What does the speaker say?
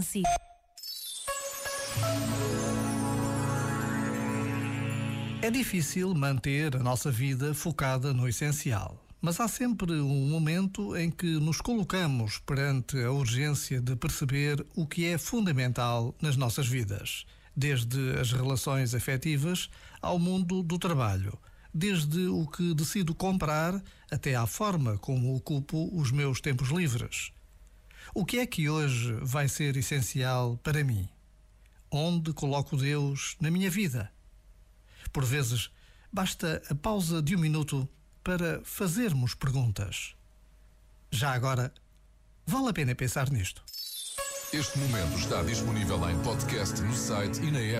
consigo. É difícil manter a nossa vida focada no essencial. Mas há sempre um momento em que nos colocamos perante a urgência de perceber o que é fundamental nas nossas vidas, desde as relações afetivas ao mundo do trabalho, desde o que decido comprar até à forma como ocupo os meus tempos livres. O que é que hoje vai ser essencial para mim? Onde coloco Deus na minha vida? Por vezes, basta a pausa de um minuto para fazermos perguntas. Já agora, vale a pena pensar nisto. Este momento está disponível em podcast no site e na app.